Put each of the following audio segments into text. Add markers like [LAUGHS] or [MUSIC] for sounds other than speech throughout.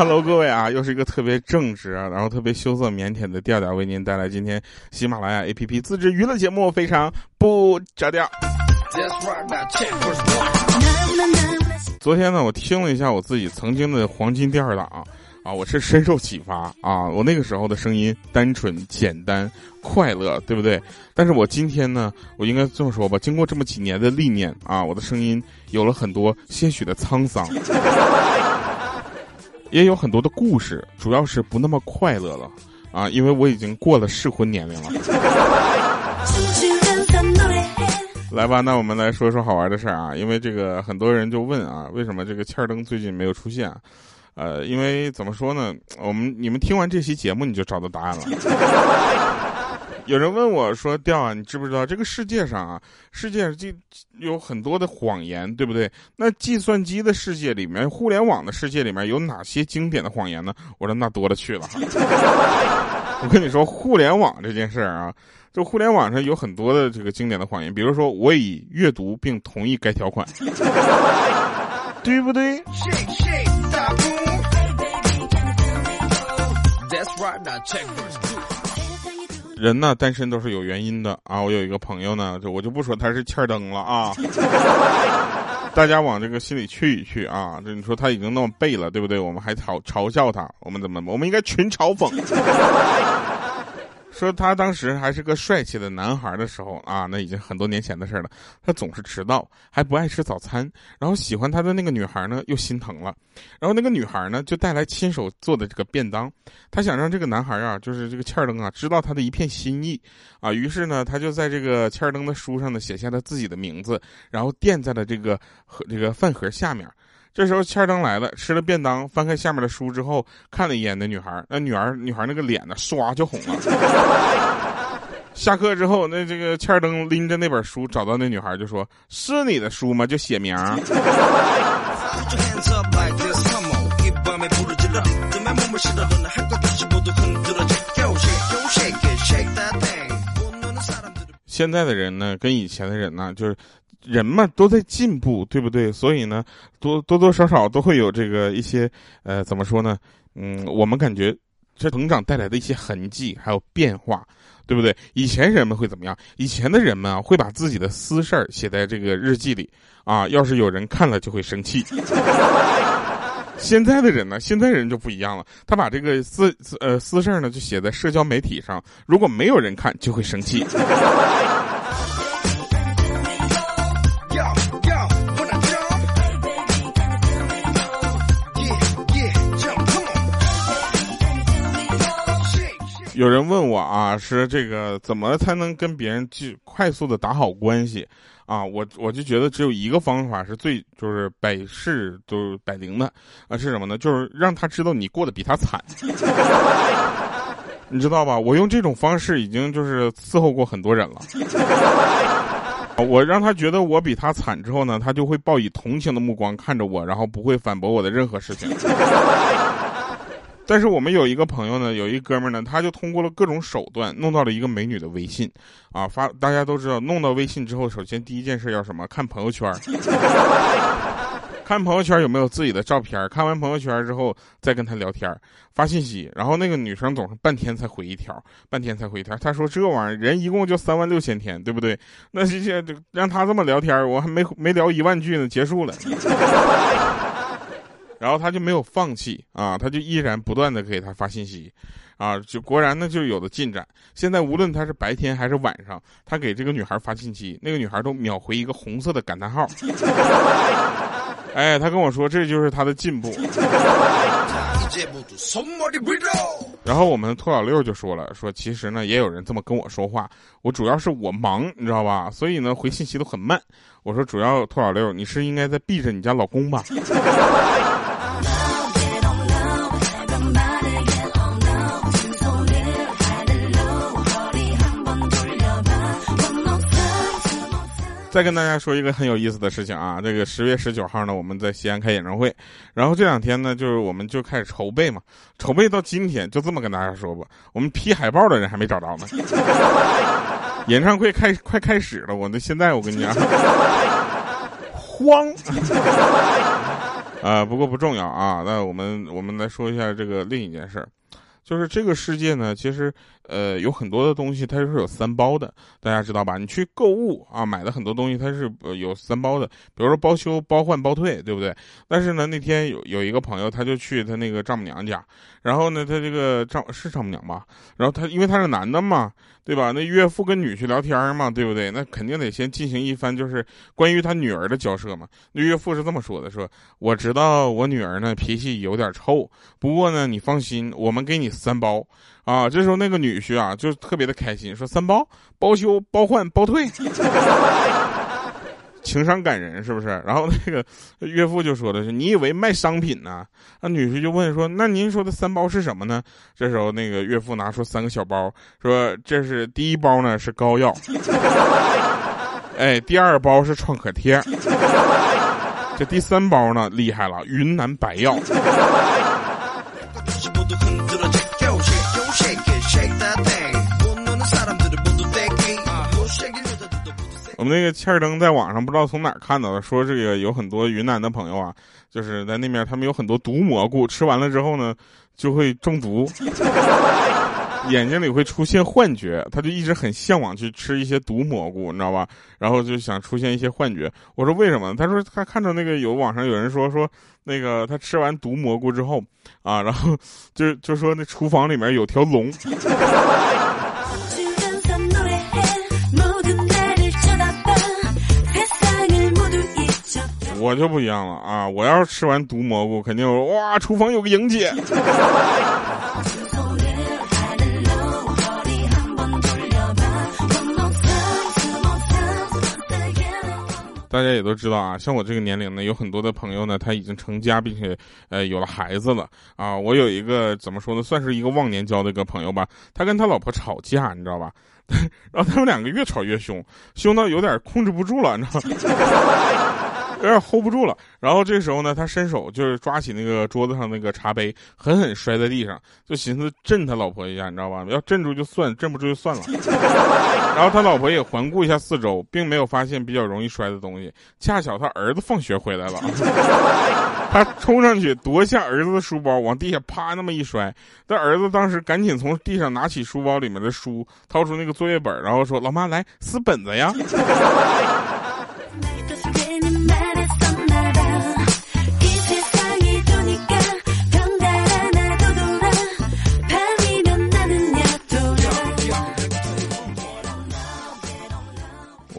Hello，[LAUGHS] 各位啊，又是一个特别正直啊，然后特别羞涩腼腆的调调，为您带来今天喜马拉雅 APP 自制娱乐节目，非常不着调。昨天呢，我听了一下我自己曾经的黄金第二档啊，我是深受启发啊，我那个时候的声音单纯、简单、快乐，对不对？但是我今天呢，我应该这么说吧，经过这么几年的历练啊，我的声音有了很多些许的沧桑。也有很多的故事，主要是不那么快乐了啊，因为我已经过了适婚年龄了。[LAUGHS] 来吧，那我们来说说好玩的事儿啊，因为这个很多人就问啊，为什么这个欠儿登最近没有出现？呃，因为怎么说呢，我们你们听完这期节目你就找到答案了。有人问我说：“调啊，你知不知道这个世界上啊，世界上就有很多的谎言，对不对？那计算机的世界里面，互联网的世界里面有哪些经典的谎言呢？”我说：“那多了去了。[LAUGHS] ”我跟你说，互联网这件事儿啊，就互联网上有很多的这个经典的谎言，比如说我已阅读并同意该条款，对不对？人呢，单身都是有原因的啊！我有一个朋友呢，就我就不说他是欠灯了啊，[LAUGHS] 大家往这个心里去一去啊！这你说他已经那么背了，对不对？我们还嘲嘲笑他，我们怎么？我们应该群嘲讽。说他当时还是个帅气的男孩的时候啊，那已经很多年前的事了。他总是迟到，还不爱吃早餐，然后喜欢他的那个女孩呢又心疼了，然后那个女孩呢就带来亲手做的这个便当，他想让这个男孩啊，就是这个欠儿登啊，知道他的一片心意啊，于是呢，他就在这个欠儿登的书上呢写下了自己的名字，然后垫在了这个盒这个饭盒下面。这时候，欠儿登来了，吃了便当，翻开下面的书之后，看了一眼那女孩，那女孩女孩那个脸呢，唰就红了。[LAUGHS] 下课之后，那这个欠儿登拎着那本书找到那女孩，就说：“是你的书吗？”就写名。[LAUGHS] 现在的人呢，跟以前的人呢，就是。人嘛都在进步，对不对？所以呢，多多多少少都会有这个一些，呃，怎么说呢？嗯，我们感觉这成长带来的一些痕迹还有变化，对不对？以前人们会怎么样？以前的人们啊，会把自己的私事儿写在这个日记里啊，要是有人看了就会生气。[LAUGHS] 现在的人呢，现在人就不一样了，他把这个私呃私事儿呢就写在社交媒体上，如果没有人看就会生气。有人问我啊，是这个怎么才能跟别人去快速的打好关系啊？我我就觉得只有一个方法是最就是百试都百灵的啊，是什么呢？就是让他知道你过得比他惨，[LAUGHS] 你知道吧？我用这种方式已经就是伺候过很多人了。我让他觉得我比他惨之后呢，他就会报以同情的目光看着我，然后不会反驳我的任何事情。但是我们有一个朋友呢，有一哥们呢，他就通过了各种手段弄到了一个美女的微信，啊，发大家都知道，弄到微信之后，首先第一件事要什么？看朋友圈，[LAUGHS] 看朋友圈有没有自己的照片，看完朋友圈之后再跟他聊天，发信息，然后那个女生总是半天才回一条，半天才回一条。他说这玩意儿人一共就三万六千天，对不对？那这些让他这么聊天，我还没没聊一万句呢，结束了。然后他就没有放弃啊，他就依然不断的给他发信息，啊，就果然呢就有了进展。现在无论他是白天还是晚上，他给这个女孩发信息，那个女孩都秒回一个红色的感叹号。[LAUGHS] 哎，他跟我说这就是他的进步。然后我们兔老六就说了，说其实呢也有人这么跟我说话，我主要是我忙，你知道吧？所以呢回信息都很慢。我说主要兔老六，你是应该在避着你家老公吧？再跟大家说一个很有意思的事情啊，这个十月十九号呢，我们在西安开演唱会，然后这两天呢，就是我们就开始筹备嘛，筹备到今天，就这么跟大家说吧，我们批海报的人还没找着呢。[LAUGHS] 演唱会开快开始了，我那现在我跟你讲，慌。[LAUGHS] 啊，不过不重要啊。那我们我们来说一下这个另一件事儿，就是这个世界呢，其实。呃，有很多的东西它是有三包的，大家知道吧？你去购物啊，买的很多东西它是有三包的，比如说包修、包换、包退，对不对？但是呢，那天有有一个朋友，他就去他那个丈母娘家，然后呢，他这个丈是丈母娘吧？然后他因为他是男的嘛，对吧？那岳父跟女婿聊天嘛，对不对？那肯定得先进行一番就是关于他女儿的交涉嘛。那岳父是这么说的：说我知道我女儿呢脾气有点臭，不过呢，你放心，我们给你三包。啊，这时候那个女婿啊，就特别的开心，说三包包修、包换、包退，[LAUGHS] 情商感人是不是？然后那个岳父就说的是，你以为卖商品呢？那女婿就问说，那您说的三包是什么呢？这时候那个岳父拿出三个小包，说这是第一包呢是膏药，哎，第二包是创可贴，这第三包呢厉害了，云南白药。[LAUGHS] 我们那个欠儿灯在网上不知道从哪儿看到的，说这个有很多云南的朋友啊，就是在那边他们有很多毒蘑菇，吃完了之后呢就会中毒，[LAUGHS] 眼睛里会出现幻觉，他就一直很向往去吃一些毒蘑菇，你知道吧？然后就想出现一些幻觉。我说为什么？他说他看到那个有网上有人说说那个他吃完毒蘑菇之后啊，然后就就说那厨房里面有条龙。[LAUGHS] 我就不一样了啊！我要是吃完毒蘑菇，肯定哇，厨房有个莹姐。大家也都知道啊，像我这个年龄呢，有很多的朋友呢，他已经成家，并且呃有了孩子了啊。我有一个怎么说呢，算是一个忘年交的一个朋友吧，他跟他老婆吵架，你知道吧？[LAUGHS] 然后他们两个越吵越凶，凶到有点控制不住了，你知道吗？有点 hold 不住了，然后这时候呢，他伸手就是抓起那个桌子上那个茶杯，狠狠摔在地上，就寻思震他老婆一下，你知道吧？要镇住就算，镇不住就算了。[LAUGHS] 然后他老婆也环顾一下四周，并没有发现比较容易摔的东西。恰巧他儿子放学回来了，[LAUGHS] 他冲上去夺下儿子的书包，往地下啪那么一摔。他儿子当时赶紧从地上拿起书包里面的书，掏出那个作业本，然后说：“老妈，来撕本子呀。” [LAUGHS]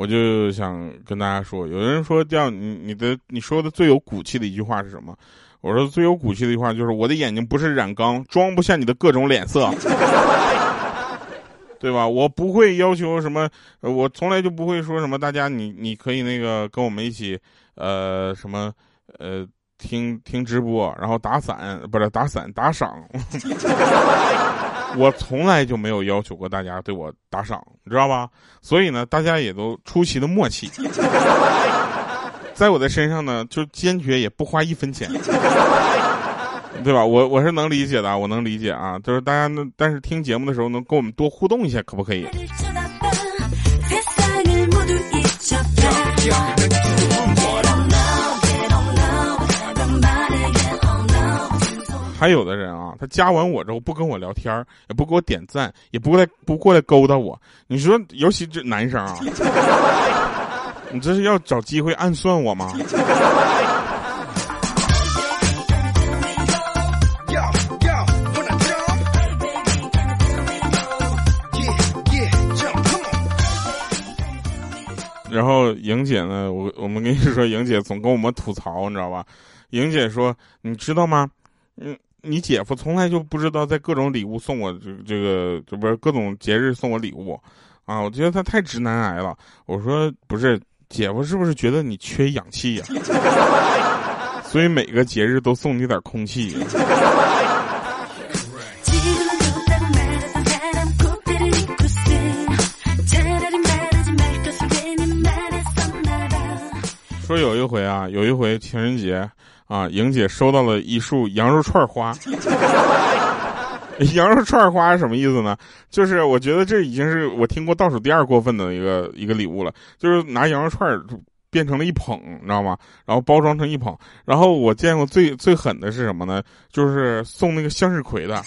我就想跟大家说，有人说叫你你的你说的最有骨气的一句话是什么？我说最有骨气的一句话就是我的眼睛不是染缸，装不下你的各种脸色，[LAUGHS] 对吧？我不会要求什么，我从来就不会说什么。大家你你可以那个跟我们一起，呃什么呃听听直播，然后打伞不是打伞打赏。[LAUGHS] [LAUGHS] 我从来就没有要求过大家对我打赏，你知道吧？所以呢，大家也都出奇的默契，[LAUGHS] 在我的身上呢，就坚决也不花一分钱，对吧？我我是能理解的，我能理解啊，就是大家呢，但是听节目的时候能跟我们多互动一下，可不可以？还有的人啊，他加完我之后不跟我聊天也不给我点赞，也不过来不过来勾搭我。你说，尤其这男生啊，[LAUGHS] 你这是要找机会暗算我吗？[LAUGHS] 然后莹姐呢，我我们跟你说，莹姐总跟我们吐槽，你知道吧？莹姐说，你知道吗？嗯。你姐夫从来就不知道在各种礼物送我这这个，这不是各种节日送我礼物，啊，我觉得他太直男癌了。我说不是，姐夫是不是觉得你缺氧气呀？[LAUGHS] 所以每个节日都送你点空气。说有一回啊，有一回情人节。啊，莹姐收到了一束羊肉串花。[LAUGHS] 羊肉串花是什么意思呢？就是我觉得这已经是我听过倒数第二过分的一个一个礼物了。就是拿羊肉串变成了一捧，你知道吗？然后包装成一捧。然后我见过最最狠的是什么呢？就是送那个向日葵的。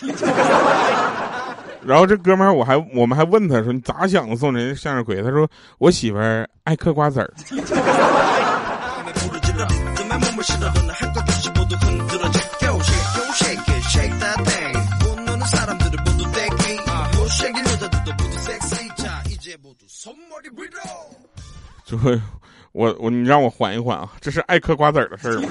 然后这哥们儿，我还我们还问他说：“你咋想的送人家向日葵？”他说：“我媳妇儿爱嗑瓜子儿。”就会，我我你让我缓一缓啊，这是爱嗑瓜子儿的事儿吗？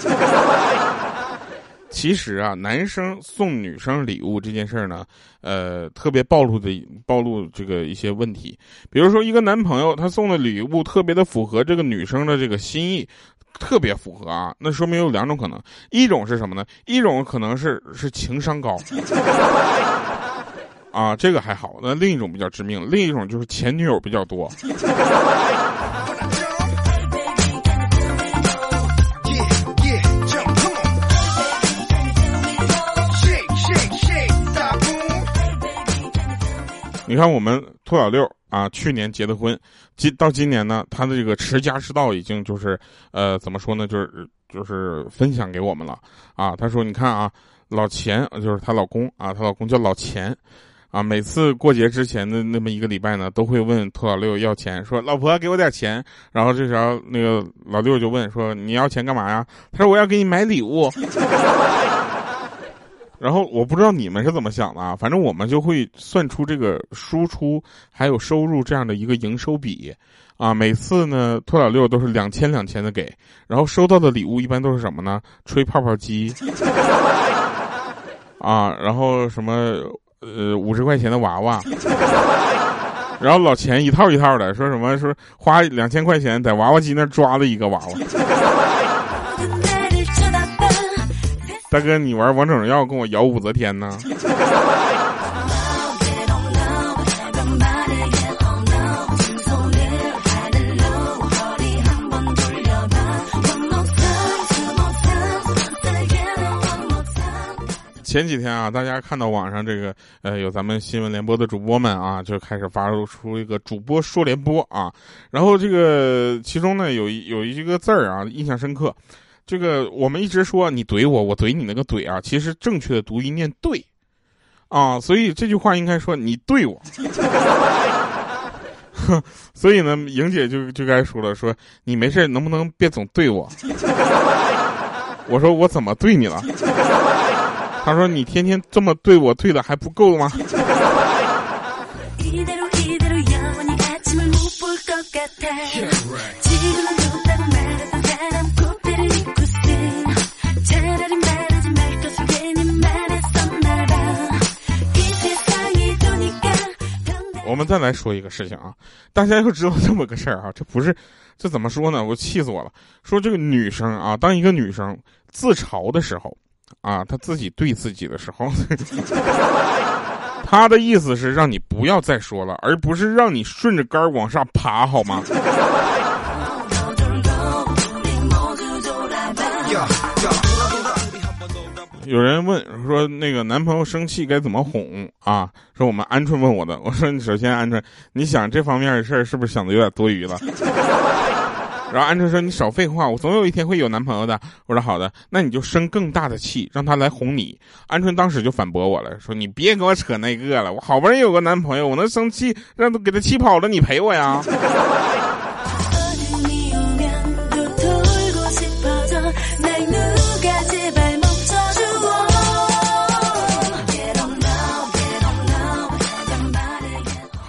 其实啊，男生送女生礼物这件事儿呢，呃，特别暴露的暴露这个一些问题。比如说，一个男朋友他送的礼物特别的符合这个女生的这个心意，特别符合啊，那说明有两种可能，一种是什么呢？一种可能是是情商高，[LAUGHS] 啊，这个还好。那另一种比较致命，另一种就是前女友比较多。你看，我们兔小六啊，去年结的婚，今到今年呢，他的这个持家之道已经就是，呃，怎么说呢，就是就是分享给我们了啊。他说：“你看啊，老钱就是她老公啊，她老公叫老钱，啊，每次过节之前的那么一个礼拜呢，都会问兔老六要钱，说老婆给我点钱。然后这时候那个老六就问说你要钱干嘛呀？他说我要给你买礼物。[LAUGHS] ”然后我不知道你们是怎么想的啊，反正我们就会算出这个输出还有收入这样的一个营收比，啊，每次呢托老六都是两千两千的给，然后收到的礼物一般都是什么呢？吹泡泡机，啊，然后什么呃五十块钱的娃娃，然后老钱一套一套的说什么说花两千块钱在娃娃机那抓了一个娃娃。大哥，你玩王者荣耀跟我摇武则天呢？前几天啊，大家看到网上这个呃，有咱们新闻联播的主播们啊，就开始发出一个主播说联播啊，然后这个其中呢，有一有一个字儿啊，印象深刻。这个我们一直说你怼我，我怼你那个怼啊，其实正确的读音念对，啊，所以这句话应该说你对我，[LAUGHS] 所以呢，莹姐就就该说了，说你没事能不能别总对我？我说我怎么对你了？他说你天天这么对我，对的还不够吗？我们再来说一个事情啊，大家要知道这么个事儿啊，这不是，这怎么说呢？我气死我了！说这个女生啊，当一个女生自嘲的时候，啊，她自己对自己的时候，[LAUGHS] 她的意思是让你不要再说了，而不是让你顺着杆往上爬，好吗？有人问说，那个男朋友生气该怎么哄啊？说我们鹌鹑问我的，我说你首先鹌鹑，你想这方面的事儿是不是想的有点多余了？[LAUGHS] 然后鹌鹑说你少废话，我总有一天会有男朋友的。我说好的，那你就生更大的气，让他来哄你。鹌鹑当时就反驳我了，说你别给我扯那个了，我好不容易有个男朋友，我能生气让他给他气跑了，你陪我呀？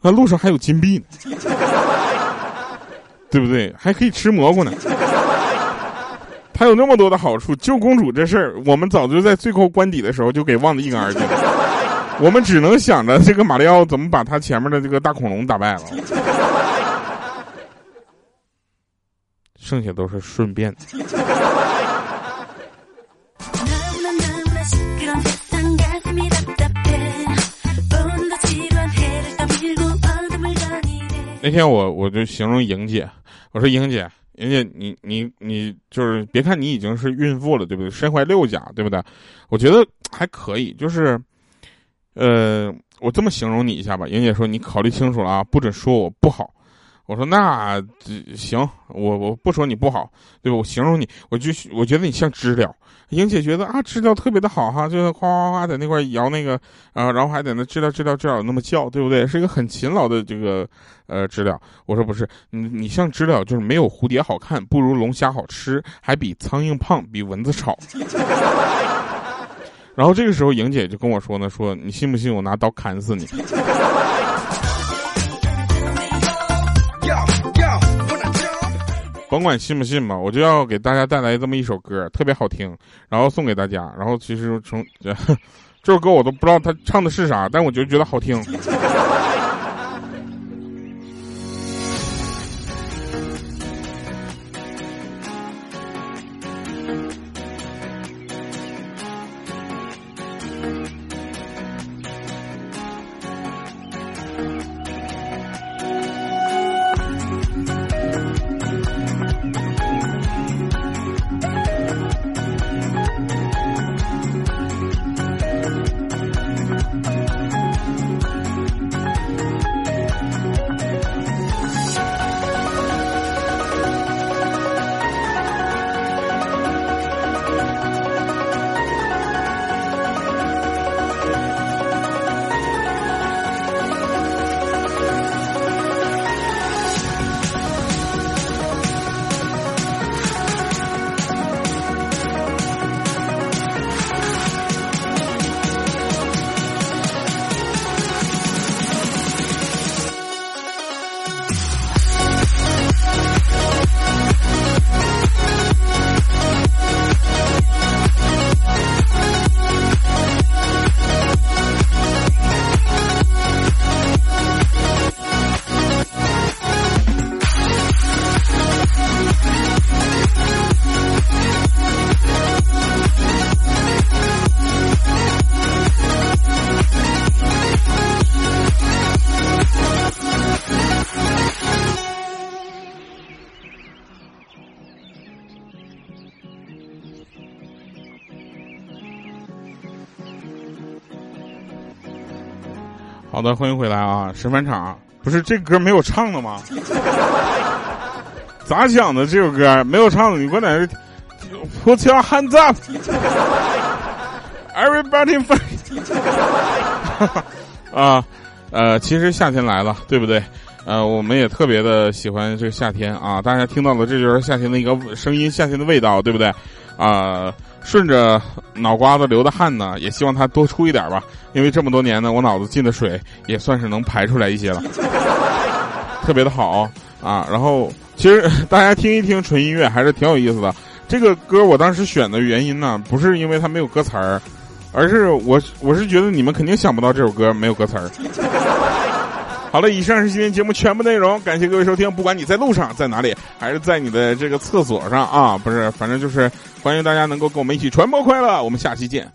那路上还有金币呢，[LAUGHS] 对不对？还可以吃蘑菇呢。他有那么多的好处，救公主这事儿，我们早就在最后关底的时候就给忘得一干二净。我们只能想着这个马里奥怎么把他前面的这个大恐龙打败了。剩下都是顺便。那天我我就形容莹姐，我说莹姐，莹姐你你你就是别看你已经是孕妇了，对不对？身怀六甲，对不对？我觉得还可以，就是，呃，我这么形容你一下吧。莹姐说你考虑清楚了啊，不准说我不好。我说那行，我我不说你不好，对吧？我形容你，我就我觉得你像知了。莹姐觉得啊，知了特别的好哈，就是哗哗哗在那块摇那个啊，然后还在那知了知了知了那么叫，对不对？是一个很勤劳的这个呃知了。我说不是，你你像知了，就是没有蝴蝶好看，不如龙虾好吃，还比苍蝇胖，比蚊子吵。[LAUGHS] 然后这个时候，莹姐就跟我说呢，说你信不信我拿刀砍死你？甭管信不信吧，我就要给大家带来这么一首歌，特别好听，然后送给大家。然后其实从 [LAUGHS] 这首歌我都不知道他唱的是啥，但我就觉得好听。好的，欢迎回来啊！神返场不是这歌没有唱的吗？[LAUGHS] 咋想的？这首歌没有唱的，你给我在这 put your hands up，everybody fight！[LAUGHS] 啊，呃，其实夏天来了，对不对？呃，我们也特别的喜欢这个夏天啊！大家听到了这就是夏天的一个声音，夏天的味道，对不对？啊。顺着脑瓜子流的汗呢，也希望它多出一点吧，因为这么多年呢，我脑子进的水也算是能排出来一些了，[LAUGHS] 特别的好啊。然后其实大家听一听纯音乐还是挺有意思的。这个歌我当时选的原因呢，不是因为它没有歌词儿，而是我我是觉得你们肯定想不到这首歌没有歌词儿。好了，以上是今天节目全部内容，感谢各位收听。不管你在路上，在哪里，还是在你的这个厕所上啊，不是，反正就是欢迎大家能够跟我们一起传播快乐。我们下期见。